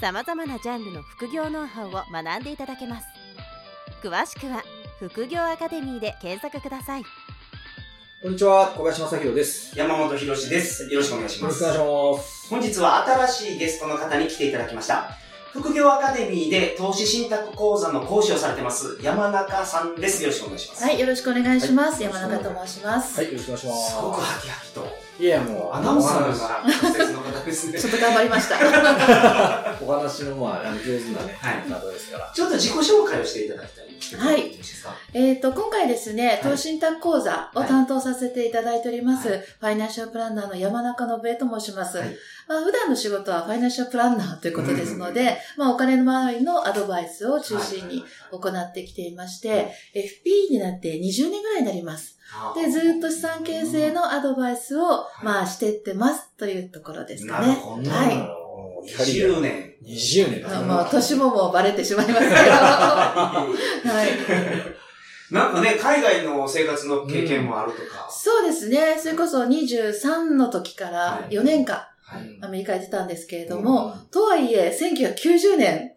さまざまなジャンルの副業ノウハウを学んでいただけます詳しくは副業アカデミーで検索くださいこんにちは、小林正宏です。山本博史です。よろしくお願いします。よろしくお願いします。本日は新しいゲストの方に来ていただきました。副業アカデミーで投資信託講座の講師をされてます、山中さんです。よろしくお願いします。はい、よろしくお願いします。はい山中と申します。はい、よろしくお願いします。すごくハキハキと。いや、もう、アナウンサーのような滑舌の方ですね ちょ。っと頑張りました。お話の、まあ、あの上手なね、はい方ですから。ちょっと自己紹介をしていただきたいんですけど。はいえっと、今回ですね、投資信託講座をはい担当させていただいております、はいファイナンシャルプランナーの山中信江と申します。はいまあ、普段の仕事はファイナンシャルプランナーということですので、まあ、お金の周りのアドバイスを中心に行ってきていまして、FP になって20年ぐらいになります。で、ずっと資産形成のアドバイスを、いまあ、してってますというところですかね。なるほど。はい20年。20年だあまあ、年ももうバレてしまいますけど。はい。なんかね、海外の生活の経験もあるとか。そうですね。それこそ23の時から4年間はい。アメリカに出たんですけれども、とはいえ1990年。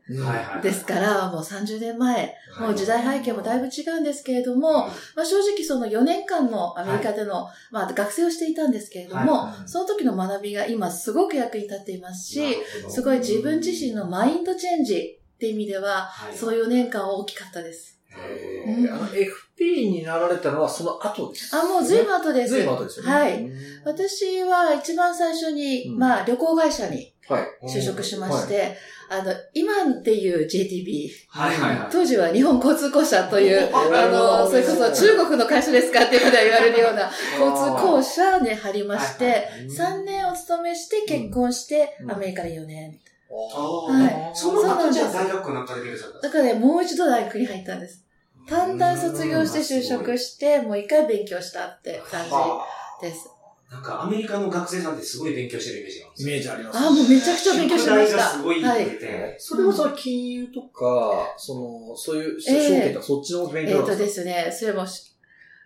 ですから、もう30年前、もう時代背景もだいぶ違うんですけれども、はい。まあ、正直その4年間のアメリカでの、まあ、学生をしていたんですけれども、はい。その時の学びが今すごく役に立っていますし、すごい自分自身のマインドチェンジって意味では、はい。その4年間は大きかったです。へえーあの、FP になられたのはその後です。あ、もう随分後です。ずいぶん後ですよね。はい。うん私は一番最初に、うんまあ旅行会社にはい。就職しまして、あの、今でいう JTB、はいはいはい。当時は日本交通公社という、おあの、それこそ中国の会社ですかっていうことは言われるような 交通公社に入りまして、はい3年お勤めして結婚して、うんアメリカで4年。あはいその後じゃあ大学なんかで勉強されたんですだからね、もう一度大学に入ったんです。短大卒業して就職して、もう一回勉強したって感はじです。あなんかアメリカの学生さんってすごい勉強してるイメージがあるんですイよ。メージあります。あ、もうめちゃくちゃ勉強しました。宿題がすごいはい。それはその金融とか、その、そういう、証ええ券とか、そっちの勉えっ、と強なんでですね、それもし、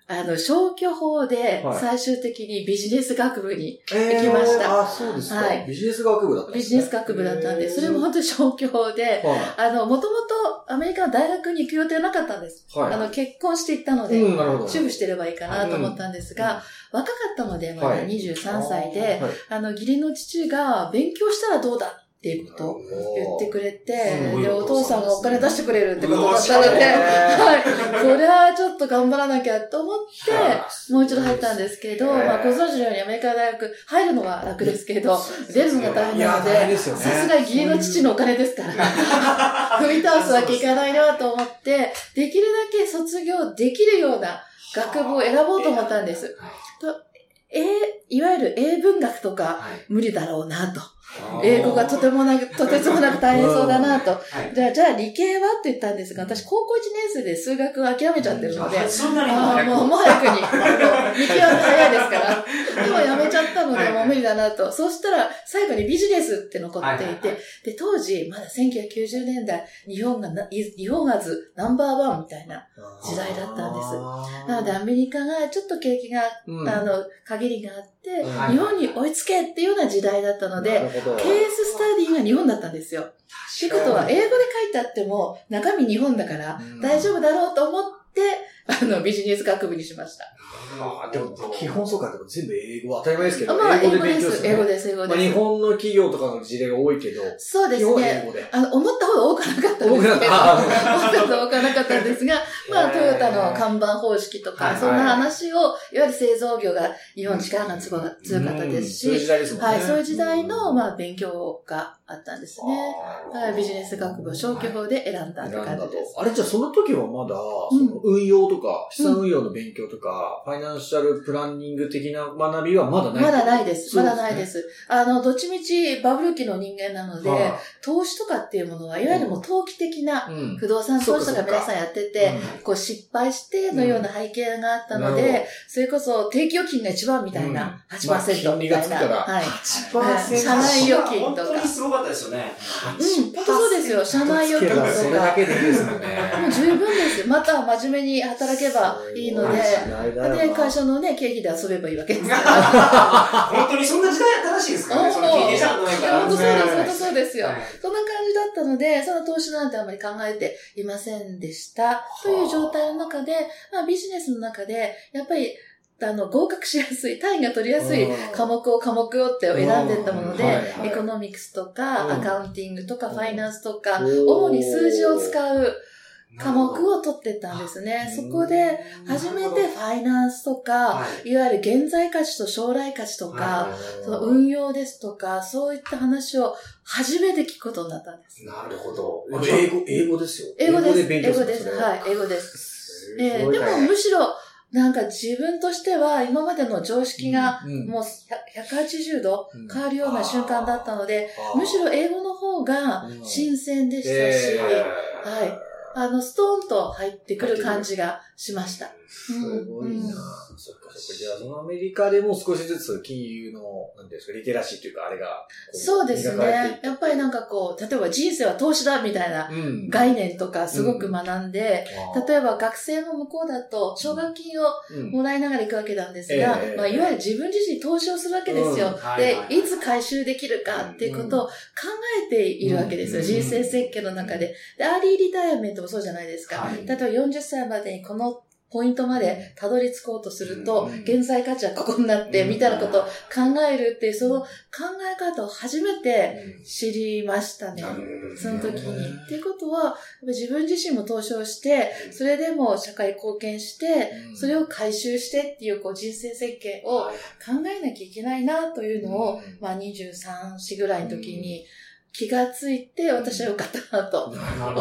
あの、消去法ではい最終的にビジネス学部に、行きましたあ、そうですか。はいビジネス学部だったんですねビジネス学部だったんで、それも本当に消去法で、はあの、もともとアメリカの大学に行く予定はなかったんです。い。はい。あの、結婚していったので、うん。主婦してればいいかなと思ったんですが、若かったので、まだはい23歳で、はいあの、義理の父が勉強したらどうだっていうことを言ってくれて、うんで、お父さんがお金出してくれるってことだったので、ーはい。これはちょっと頑張らなきゃと思って、もう一度入ったんですけど、まあ、ご存知のようにアメリカの大学入るのは楽ですけど、出るのが大変なので、さすが義理の父のお金ですから、踏み倒すわけいかないなと思って、できるだけ卒業できるような学部を選ぼうと思ったんです。えいわゆる英文学とかはい。無理だろうなと。はい英語がとてもなく、とてつもなく大変そうだなと。はいじゃあ、じゃあ理系は？って言ったんですが、私高校1年生で数学を諦めちゃってるので、あ、もう、もう早くに。もう見極め早いですから。でもやめちゃったので、はいもう無理だなと。そうしたら、最後にビジネスって残っていて、で、当時、まだ1990年代、日本がな、い日本がずナンバーワンみたいな。時代だったんです。すなので、アメリカがちょっと景気が、うん。あの、限りがあって、はい。日本に追いつけっていうような時代だったのなで、ケーススタディが日本だったんですよ。ってことは、英語で書いてあっても、中身日本だからうん、大丈夫だろうと思って、あの、ビジネス学部にしました。まあ、でも、基本そうか、でも全部英語、当たり前ですけど、まあ、英語で。勉強する、英語です、英語まあ、日です。本の企業とかの事例が多いけど、そうですね。語で。あの、思ったほど多くなかったんですけど、思ったほど多くなかったんですが、ま まあ、トヨタの看板方式とか、はいはいそんな話を、いわゆる製造業が日本力が強かったですうんそういう時し、代ですもんね。はい、そういう時代の、まあ、勉強があったんですね。だからビジネス学部を消去法で選んだって感じです。あれじゃあその時はまだ、運用とか、資産運用の勉強とか、ファイナンシャルプランニング的な学びはまだない。まだないです。そうですねまだないです。あの、どっちみちバブル期の人間なので、は投資とかっていうものは、いわゆるもう投機的なうん不動産投資とそうか皆さんやってて、こう失敗してのような背景があったので、それこそ定期預金が一番みたいな、うん8%まあ金利みたいな。がつくからはい。8%社内預金とか本当にすごかったですよね。うん、本当そうですよ。社内預金とつけばそれだか。けでいいですもんね。もう十分です。また真面目に働けばいいので、で、会社のね、経費で遊べばいいわけですから。本当にそんな時代やったらしいですからね。その経営者のないいや、から。本当そうです、ね本当そうですよはい。そんな感じだったので、その投資なんてあまり考えていませんでした。という状態の中で、まあビジネスの中で、やっぱり、あの、合格しやすい、単位が取りやすい科目を科目をって選んでいったものでエコノミクスとか、うんアカウンティングとか、ファイナンスとか、主に数字を使う科目を取っていったんですね。そこで、初めてファイナンスとか、はいいわゆる現在価値と将来価値とか、はその運用ですとか、そういった話を初めて聞くことになったんです。なるほど。英語、英語ですよ。英語です。勉強する英語です。はい、英語です。すえーでもむしろ、なんか自分としては今までの常識がうんもう180度うん変わるような瞬間だったので、むしろ英語の方がうん新鮮でしたし、えはい。あの、ストーンと入ってくる感じがしました。すごいな、うん。そっかそっか。じゃあ、そのアメリカでも少しずつ金融の、なんですか、リテラシーというか、あれがこそうですね。やっぱりなんかこう、例えば人生は投資だみたいなうん。概念とかすごく学んで、あー例えば学生の向こうだと奨学金をうん。もらいながら行くわけなんですが、ええまあ、いわゆる自分自身投資をするわけですよ。で、いつ回収できるかっていうことを考えているわけですよ。うん。人生設計の中で。で、 early retirement もそうじゃないですか。はい。例えば40歳までにこのポイントまでたどり着こうとすると、うん。現在価値はここになって、うん。みたいなことを考えるっていう、その考え方を初めて知りましたね。その時に。っていうことは、自分自身も投資をして、それでも社会貢献して、うん。それを回収してっていうこう人生設計を考えなきゃいけないなというのを、うん。まあ23、4ぐらいの時に気がついて、私はよかったなと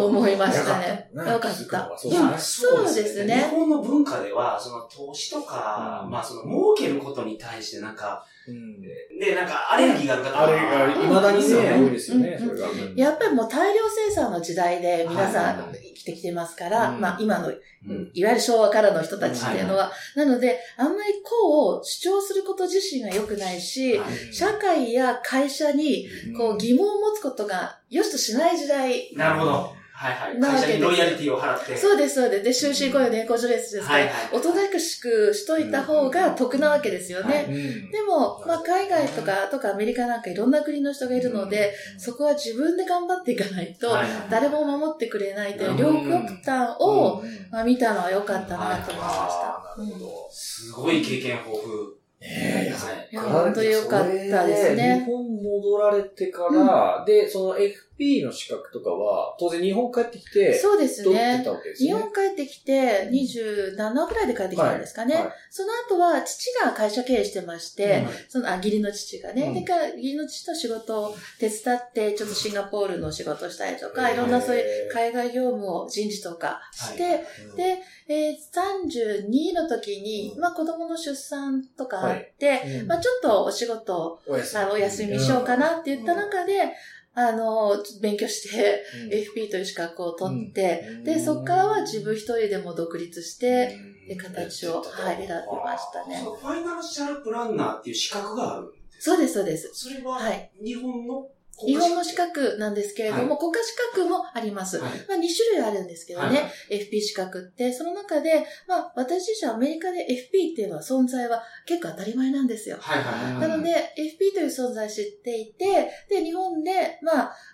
思いましたね。よよかった。そうですね。日本の文化では、その投資とか、うん。まあその儲けることに対してなんか、うん。で、なんかアレルギーがある方あれが、未だにね、多いですよね、うん。それが。やっぱりもう大量生産の時代で皆さんはい生きてきてますから、うん。まあ今の、うん。いわゆる昭和からの人たちっていうのは、なので、あんまりこう主張すること自身が良くないし、はい。社会や会社にこう疑問を持つことが良しとしない時代。なるほど。はいはい。会社にロイヤリティを払って。そうです、そうです。で、終身雇用年功序列ですから、おとなしくしといた方が得なわけですよね。うんでも、まあ、海外とか、とかアメリカなんかいろんな国の人がいるので、そこは自分で頑張っていかないと、はい誰も守ってくれないといううん両極端を、うんまあ、見たのは良かったなと思いました。なるほど。すごい経験豊富。ええはいいや本当に良かったですね。日本戻られてから、で、その FP の資格とかは、当然日本帰ってきて、そうですね。日本帰ってきて、27ぐらいで帰ってきたんですかね。はいはい。その後は、父が会社経営してまして、うん。その、あ、義理の父がね。うん。でから、義理の父と仕事を手伝って、ちょっとシンガポールの仕事をしたりとか、いろんなそういう海外業務を人事とかして、はい。うんで、えー32の時に、うん。まあ子供の出産とかあって、うん。まあちょっとお仕事をお休あのお休みしようかなって言った中で、あの、勉強して、FP という資格を取って、うん。で、そこからは自分一人でも独立して、で、うん。形を、はい、選びましたね。ファイナンシャルプランナーっていう資格があるんですそうです、そうです。それは、はい。日本の日本の資格なんですけれども、は国家資格もあります。はいまあ、2種類あるんですけどね、はい FP 資格って、その中で、まあ、私自身アメリカで FP っていうのは存在は結構当たり前なんですよ。はいはいはい。なので、FP という存在を知っていて、で、日本で、まあ、勉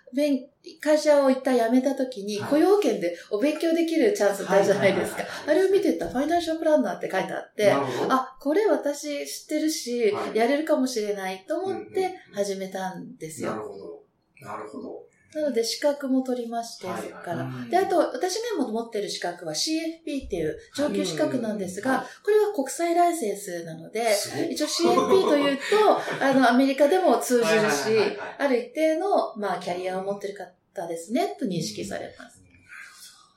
会社を一旦辞めた時に、はい雇用権でお勉強できるチャンスってあるじゃないですか。あれを見てたファイナンシャルプランナーって書いてあって。あ、これ私知ってるし、はいやれるかもしれないと思って始めたんですよ。なるほど。なるほど。なので資格も取りまして、はいそこから。うん。で、あと、私が今持ってる資格は CFP っていう上級資格なんですが、これは国際ライセンスなので、一応 CFP というと、あの、アメリカでも通じるしはい、ある一定の、まあ、キャリアを持ってる方ですね、と認識されます。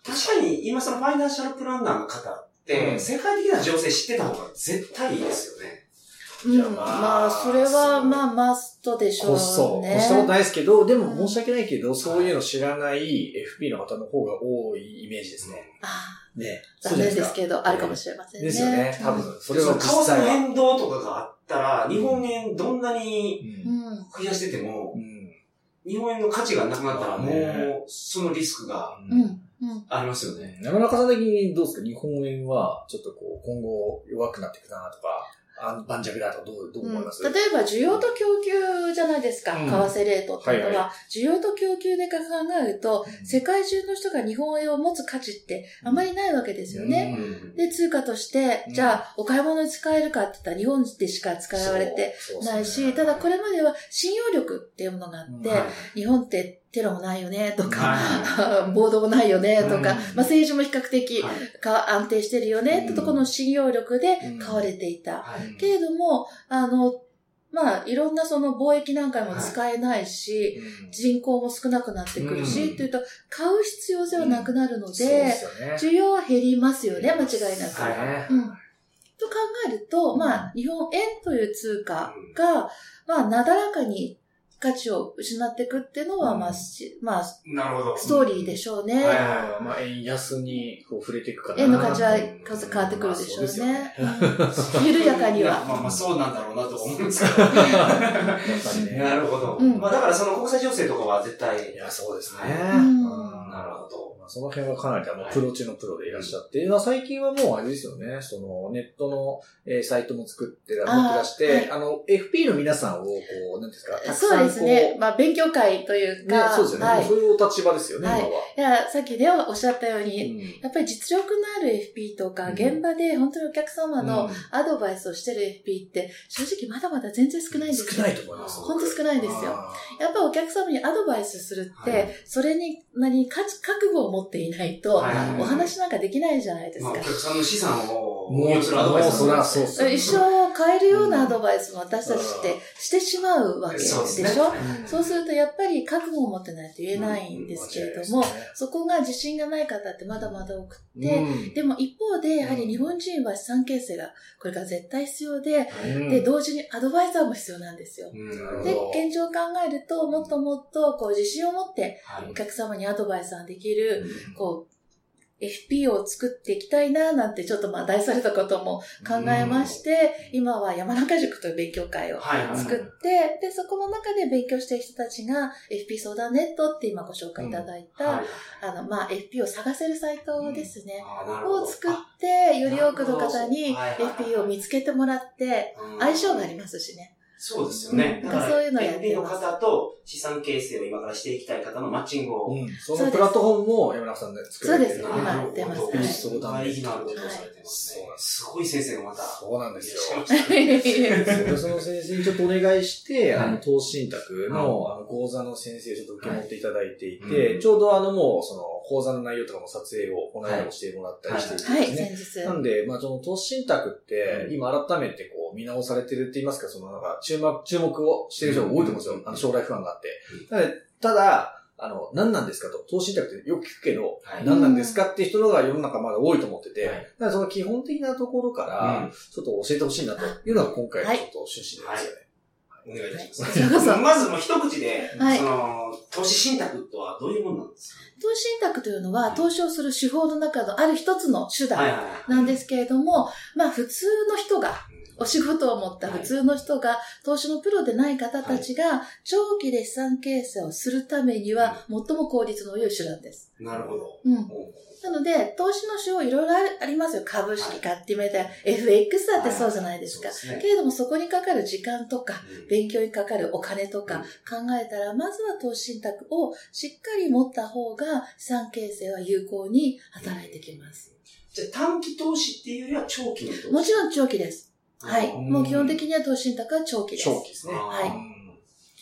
確かに、今そのファイナンシャルプランナーの方って、うん。世界的な情勢知ってた方が絶対いいですよね。うん。やまあまあ、それは、まあ、マストでしょうこそう。ね。越したことないですけど、でもうん申し訳ないけど、そういうの知らない FP の方の方が多いイメージですね。あね。あ残念ですど。けど、あるかもしれませんね。ですよね。多うん分、それは実為替の際は。変動とかがあったら、日本円どんなにうんうん。増やしててもう、ん日本円の価値がなくなったら、もう、そのリスクがうん。うん。ありますよね。山中さん的にどうですか？日本円は、ちょっとこう、今後弱くなっていくなとか、あ盤石だとか、どう、どう思います、例えば需要と供給じゃないですか、うん。為替レートっていうのは、はいは需要と供給で考えると、うん。世界中の人が日本円を持つ価値ってあまりないわけですよね。うん。で、通貨としてう、ん。じゃあ、お買い物に使えるかって言ったら日本でしか使われてないし、ただこれまでは信用力っていうものがあって、うん。日本ってテロもないよねとか、は暴動もないよねとか、うん。まあ、政治も比較的はい。か安定してるよねってところの信用力で買われていた。はい。けれども、あの、まあ、いろんなその貿易なんかにも使えないし、人口も少なくなってくるし、うん。っていうと、買う必要性はなくなるのそうで、でね。需要は減りますよね、間違いなく。はい。うん。と考えると、まあ、日本円という通貨が、まあ、なだらかに価値を失っていくっていうのは、うんまあ、しまあ、なるほど。ストーリーでしょうね。はいあーまあ、円安にこう触れていくかな。円の価値は変わってくるでしょうね。緩やかには。まあまあそうなんだろうなと思うんですけど。やっぱりね。なるほど。うんまあだからその国際情勢とかは絶対。いや、そうですね。うんなるほど。まあその辺はかなりもうプロ中のプロでいらっしゃって、まあ最近はもうあれですよね、そのネットの、えーサイトも作ってら、ってらして、はいあの、FP の皆さんをこう、なんですか、たくさんですね。まあ、勉強会というねか、そうですよね。はい。そういうお立場ですよね、はい今は。いや、さっきね、おっしゃったように、うんやっぱり実力のある FP とか、うん現場で本当にお客様のうんアドバイスをしてる FP って、正直まだまだ全然少ないんですよ。少ないと思います。本当少ないですよ。あやっぱりお客様にアドバイスするって、はいそれに何か覚悟を持っていないと、お話なんかできないじゃないですかまあお。客さんの資産をーもう、運用するアドバイスもうそりゃそう一生変えるようなアドバイスも私たちってしてしまうわけでしょ、そうん。そうするとやっぱり覚悟を持ってないと言えないんですけれども、うん。そこが自信がない方ってまだまだ多くて、うん。でも一方でやはり日本人は資産形成がこれから絶対必要で、うん。で、同時にアドバイザーも必要なんですよ。で、現状を考えると、もっともっとこう自信を持ってはい。お客様にアドバイスができる、うん。こう、FP を作っていきたいな、なんてちょっとまあ題されたことも考えまして、今は山中塾という勉強会をはいはい。作って、で、そこの中で勉強している人たちが FP 相談ネットって今ご紹介いただいた、はいあの、まあ、FP を探せるサイトですね。あーなるほど。を作って、より多くの方にはいはいはい FP を見つけてもらって、うん。相性がありますしね。そうですよね。うんだからそういうのやっての方と資産形成を今からしていきたい方のマッチングを。うんそのプラットフォームも山中さんで作られてるそうです今やってますはい。です意義のあることをされてますねはい。すごい先生がまた。そうなんですよ。その先生にちょっとお願いして、はいあの、投資信託の、はあの、講座の先生をちょっと受け持っていただいていて、はいうんちょうどあの、もう、その、講座の内容とかも撮影を、この間もしてもらったりしていてはい、ですね。先日。なんで、まあ、その投資信託ってう、ん今改めてこう、見直されてるって言いますか、その、なんか、注目、注目をしてる人が多いと思うんですよ。うんあの、将来不安があって。なので、ただ、あの、何なんですかと、投資信託ってよく聞くけど、はい。何なんですかって人のが世の中まだ多いと思ってて、はい。だからその基本的なところから、ちょっと教えてほしいなというのが今回のちょっと趣旨ですよね。お願いいたしまはい。す。まずもう一口で、はい。その、投資信託とはどういうものなんですか？投資信託というのは、投資をする手法の中のある一つの手段はい。なんですけれども、まあ普通の人が、お仕事を持った普通の人が、投資のプロでない方たちが、長期で資産形成をするためには、最も効率の良い手段です。なるほど。うん。おなので、投資の手法いろいろありますよ。株式買ってみたい。FX だってそうじゃないですか。そうですねけれども、そこにかかる時間とか、うん勉強にかかるお金とか考えたら、まずは投資信託をしっかり持った方が資産形成は有効に働いてきます。じゃあ短期投資っていうよりは長期の投資もちろん長期です。はい。うんもう基本的には投資信託は長期です。長期ですね。はいうん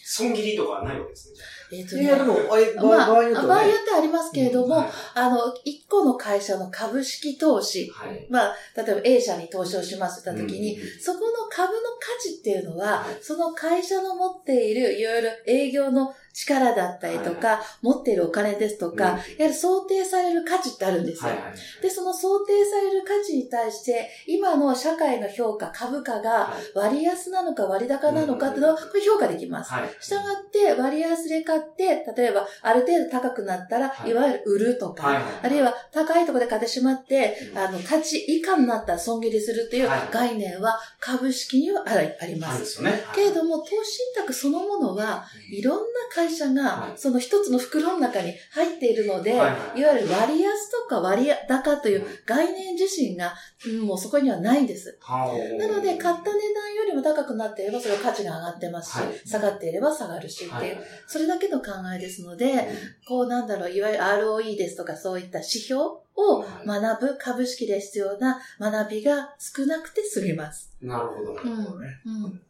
損切りとかはないわけですね。えっ、といや、でも、あれ、場合まあ、場合によってはね場合によ。ってはありますけれども、はいあの、一個の会社の株式投資、はい。まあ、例えば A 社に投資をしますって言った時に、そこの株の価値っていうのは、はいその会社の持っているいろいろ営業の力だったりとか、持っているお金ですとか、うんやはり想定される価値ってあるんですよ。はいはい。で、その想定される価値に対して、今の社会の評価、株価がはい割安なのか割高なのかっていうのは、これ評価できます。はい。したがって、割安で買って、例えば、ある程度高くなったら、はいいわゆる売るとか、はいはいあるいは高いところで買ってしまって、うんあの、価値以下になったら損切りするっていうはい概念は株式にはありありま。すすよね。けれども、投資信託そのものは、いろんな会社はがい、その一つの袋の中に入っているので、いはいいゆる割安とか割高という概念自身が、うんもうそこにはないんです。はなので、買った値段よりも高くなっていれば、それは価値が上がってますし、はい下がっていれば下がるしっていう、はいそれだけの考えですので、こうなんだろう、いわゆる ROE ですとかそういった指標を学ぶ株式で必要な学びが少なくて済みます。なるほど。うん。うん。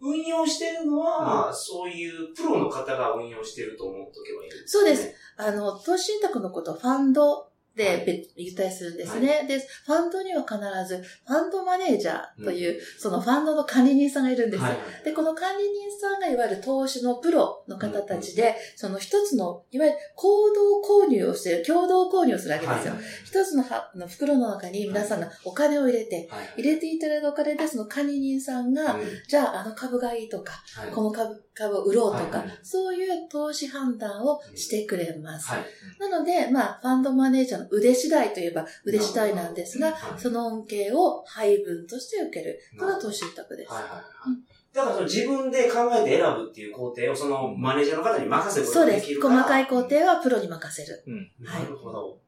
運用してるのは、そういうプロの方が運用してると思っとけばいいんですねそうです。あの、投資信託のことをファンドで別言ったりするんですね。で、ファンドには必ず、ファンドマネージャーという、そのファンドの管理人さんがいるんです。はい。で、この管理人さんがいわゆる投資のプロの方たちで、その一つの、いわゆる行動購入をしている、共同購入をするわけですよ。はい。一つのはの袋の中に皆さんがお金を入れて、はい。入れていただいたお金で、その管理人さんが、うんじゃああの株がいいとか、はい。この株株を売ろうとか、そういう投資判断をしてくれます。はい。なので、まあ、ファンドマネージャーの腕次第といえば腕次第なんですが、はいその恩恵を配分として受けるのが投資信託です。はいはいはい。だからその自分で考えて選ぶっていう工程をそのマネージャーの方に任せるこそうですとができ。るから。細かい工程はプロに任せる。なるほど。っ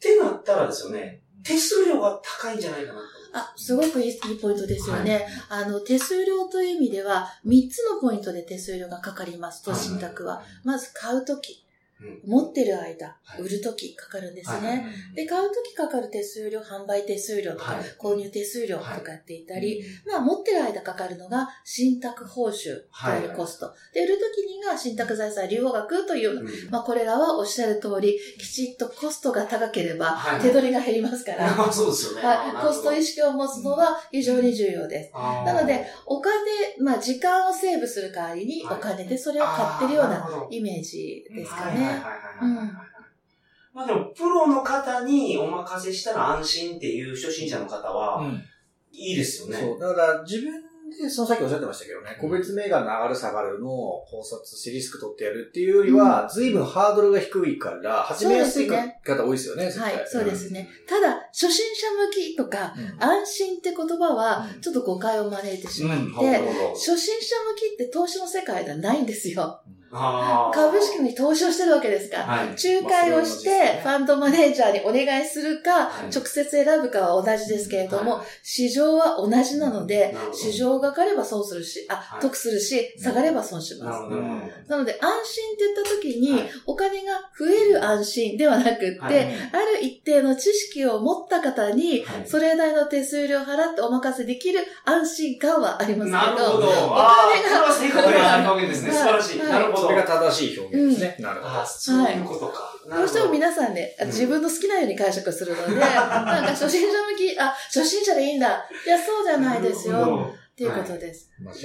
てなったらですよね、手数料が高いんじゃないかなとあ、すごくいいいいポイントですよね。あの、手数料という意味では、3つのポイントで手数料がかかります、投資信託は。まず買うとき、うん持ってる間は、い。売るときかかるんですはいね。で、買うときかかる手数料、販売手数料とかはい、購入手数料とかやっていたり、まあ、持ってる間かかるのが、信託報酬というコスト。で、売るときにが、信託財産利用額というまあ、これらはおっしゃる通り、きちっとコストが高ければは、い。手取りが減りますから、あ そうですよね。はい、コスト意識を持つのは非常に重要です。なので、お金、まあ、時間をセーブする代わりに、はい。お金でそれを買ってるようなイメージですかはいはいはいね。はいはいはいまあでも、プロの方にお任せしたら安心っていう初心者の方は、いいですよね。そう。だから、自分で、そのさっきおっしゃってましたけどね、個別銘柄の上がる下がるのを考察してリスク取ってやるっていうよりは、随分ハードルが低いから、始めやすい方多いですよね、絶対。はい、そうですね。ただ、初心者向きとか、うん。安心って言葉はう、ん。ちょっと誤解を招いてしまって、初心者向きって投資の世界ではないんですよ。あー株式に投資をしてるわけですか。ら。はい。仲介をして、ファンドマネージャーにお願いするか、はい。直接選ぶかは同じですけれども、はい。市場は同じなので市場が上がれば損するし、あ、はい。得するし、下がれば損します。なので、安心って言った時に、はい。お金が増える安心ではなくって、はい。ある一定の知識を持った方に、はい。それなりの手数料を払ってお任せできる安心感はありますけど、なるほど。お金がこれは正確な表現ですね。はい。素晴らしい。なるほど。それが正しい表現ですね。なるほど。そういうことか。どうしても皆さんね、うん自分の好きなように解釈するので、なんか初心者向き、あ、初心者でいいんだ。いや、そうじゃないですよ。っていうことです。間違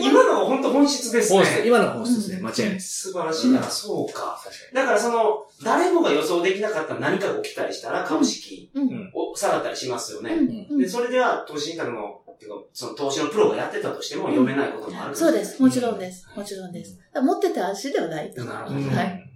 い今のは本当本質ですね。今の本質ですね。間違いないです。素晴らしいな。そうか。だからその、誰もが予想できなかった何かが起きたりしたら株式うん。を下がったりしますよね。うん。うんで、それでは投資信託の、っていうかその投資のプロがやってたとしても読めないこともある、そうです。もちろんです。もちろんです。持ってて安心ではないと。なるほど。うんはい。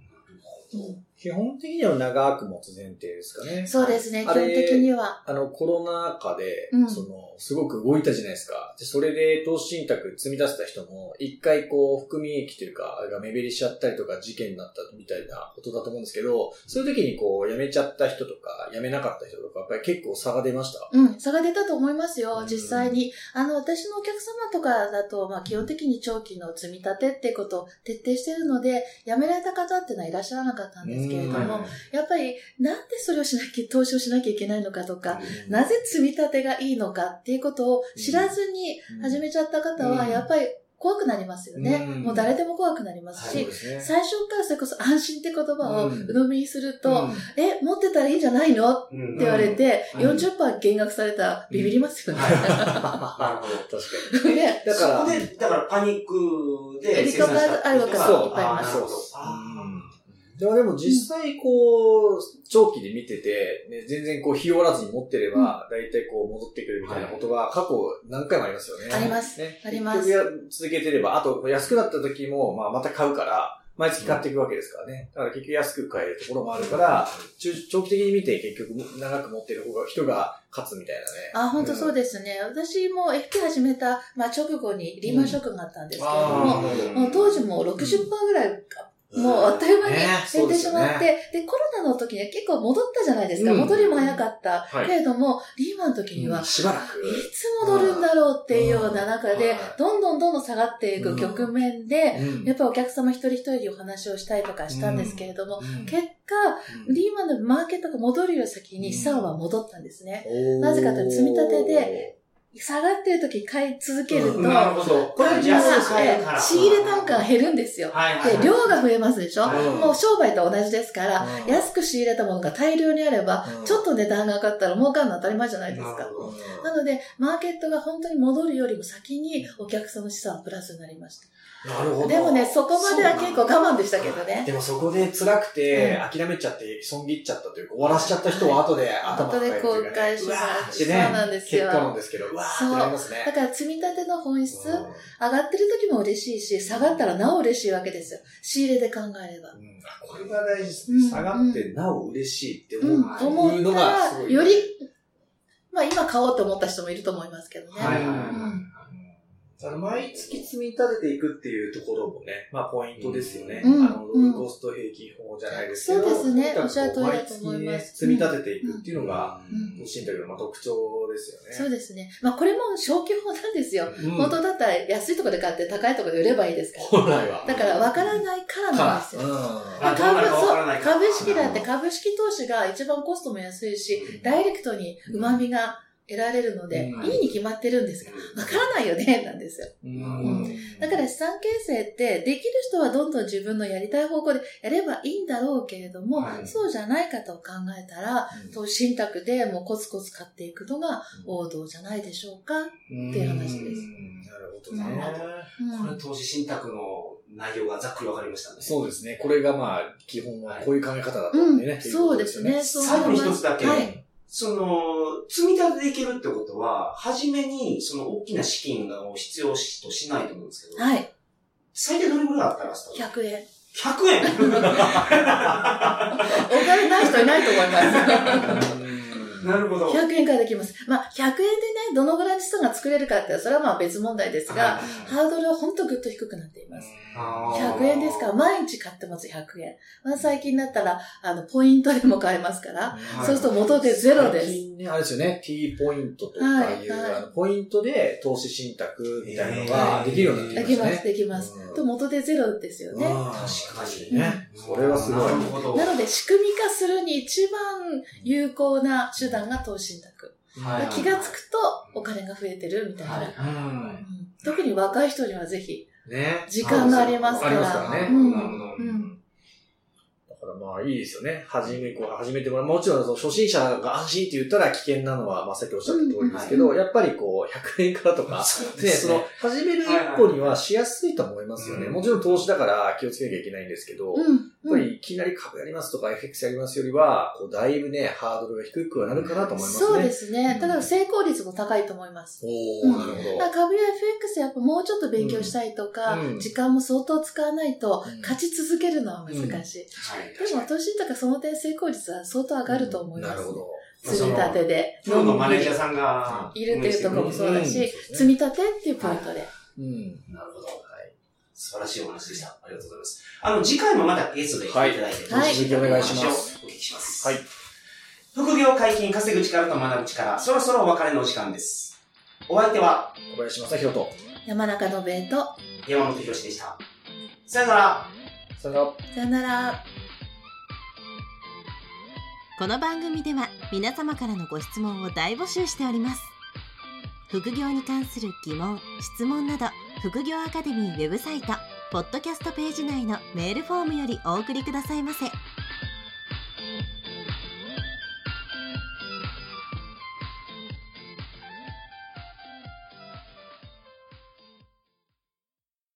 うん基本的には長く持つ前提ですかね。そうですね、基本的には。あの、コロナ禍で、うんその、すごく動いたじゃないですか。で、それで投資信託積み出せた人も、一回こう、含み益というか、が目減りしちゃったりとか、事件になったみたいなことだと思うんですけど、そういう時にこう、辞めちゃった人とか、辞めなかった人とか、やっぱり結構差が出ました？うん、差が出たと思いますよう、ん実際に。あの、私のお客様とかだと、まあ、基本的に長期の積み立てってことを徹底してるので、辞められた方っていうのはいらっしゃらなかったんですけれどうんも、やっぱり、なんでそれをしなきゃ、投資をしなきゃいけないのかとか、うん。なぜ積み立てがいいのかっていうことを知らずに始めちゃった方は、うん。やっぱり怖くなりますよね。うん。もう誰でも怖くなりますし。最初からそれこそ安心って言葉をうん。鵜呑みにすると、うん。え、持ってたらいいんじゃないの？ってうん言われて、うん。40%減額されたらビビりますよね。なるほど。確かに。ね。だから、そこで、だからパニックでリカバーあるわけそう。いっぱいありますでもでも実際こう、長期で見てて、ね、全然こう、日和らずに持ってれば、だいたいこう、戻ってくるみたいなことが過去何回もありますよね。ありますね、あります続けてれば、あと安くなった時も、まあまた買うから、毎月買っていくわけですからね。だから結局安く買えるところもあるから、中長期的に見て結局長く持ってる方が、人が勝つみたいなね。あ、本当そうですね。私も FP 始めた、まあ、直後にリーマンショックがあったんですけれども、あーもう当時も60%ぐらい、もうあっという間にね。減ってしまって、そうでコロナの時には結構戻ったじゃないですか。うん。戻りも早かった。はい。けれども、リーマンの時には、うんしばらく。いつ戻るんだろうっていうような中でうん、どんどんどんどん下がっていく局面で、うん。やっぱりお客様一人一人にお話をしたりとかしたんですけれども、うん。結果、リーマンのマーケットが戻るより先に資産は戻ったんですね。なぜかというと積み立てで、下がってる時買い続けると、うんなるほど。これ安純く買えるから。な仕入れ単価が減るんですよ。はいはいはい。で、量が増えますでしょ、うんもう商売と同じですから、うん安く仕入れたものが大量にあれば、うんちょっと値段が上がったら儲かるの当たり前じゃないですかなので、マーケットが本当に戻るよりも先にお客さんの資産はプラスになりました。なるほど。でもね、そこまでは結構我慢でしたけどね。でもそこで辛くて、う諦めちゃって、損切っちゃったというか、終わらしちゃった人は後で頭後で後悔します。そうなんですよ。結果論ですけど、うわーってなりますね。だから積み立ての本質、うん上がってる時も嬉しいし、下がったらなお嬉しいわけですよ。仕入れで考えれば。うんこれが大事ですうんね。下がってなお嬉しいってうん、思うのがすごい。より、まあ今買おうと思った人もいると思いますけどね。はいはいはいうんあの毎月積み立てていくっていうところもね、まあポイントですよね。うんあの、うんコスト平均法じゃないですけど。そうですねおっしゃる通りだと思います毎月ね積み立てていくっていうのが、うん信託のまあ特徴ですよね。そうですね。まあこれも消去法なんですよ。うん本当だったら安いところで買って高いところで売ればいいですから。本来は。だから分からないからなんですよ。株式だって株式投資が一番コストも安いし、ダイレクトに旨味が得られるので、うんいいに決まってるんですが、わからないよね、なんですよ。うんだから資産形成って、できる人はどんどん自分のやりたい方向でやればいいんだろうけれども、はいそうじゃない方を考えたら、うん投資信託でもうコツコツ買っていくのが王道じゃないでしょうか？っていう話ですなるほどね。なるほうんこれ投資信託の内容がざっくりわかりましたね。そうですね。これがまあ、基本はこういう考え方だったうんでね。そうですね。最後に一つだけはい。その、積み立てでいけるってことは、初めにその大きな資金を必要としないと思うんですけど、はい。最低どれぐらいあったらスタート？100円。100円？お金ない人いないと思います。なるほど。100円からできます。まあ、100円でね、どのぐらいの資産が作れるかって、それはまあ別問題ですが、ハードルは本当ぐっと低くなっています。あー100円ですから、毎日買ってます、100円。まあ、最近だったら、あの、ポイントでも買えますから、はいそうすると元でゼロです。最近ね、あれですよね、T ポイントとかいう、はいはいあのポイントで投資信託みたいなのができるようになってきましたね。できます、できます。うんと、元でゼロですよね。うん確かにね。それはすごい。なるほど。なので、仕組み化するに一番有効な手段が投資信託。はい気がつくと、お金が増えてるみたいな。はいうん特に若い人にはぜひ、ね。時間がありますから。ありますからね。だからまあいいですよね。始め、こう始めてもらう。もちろんその初心者が安心って言ったら危険なのは、まあさっきおっしゃった通りですけど、うんやっぱりこう、100円からとか、ね、その、始める一歩にはしやすいと思いますよね。うんもちろん投資だから気をつけなきゃいけないんですけど、やっうん。ぱりいきなり株やりますとか FX やりますよりは、こう、だいぶね、ハードルが低くはなるかなと思いますね。そうですね。うんただ成功率も高いと思います。おー、なるほど。株や FX やっぱもうちょっと勉強したいとか、うん時間も相当使わないとうん勝ち続けるのは難しい。はいでも投資とかその点成功率は相当上がると思います。なるほど。積み立てで。プロのマネージャーさんがいるっていうところもそうだし、うん積み立てっていうポイントで。うん。なるほど。はい。素晴らしいお話でした。ありがとうございます。あの、次回もまたゲストで来ていただいて、はい続きお願いしますお聞きします。はい。副業解禁、稼ぐ力と学ぶ力、そろそろお別れのお時間です。お相手は小林正宏と、山中信江と、山本博史でした。さよなら。さよなら。さよなら。この番組では皆様からのご質問を大募集しております副業に関する疑問・質問など副業アカデミーウェブサイトポッドキャストページ内のメールフォームよりお送りくださいませ。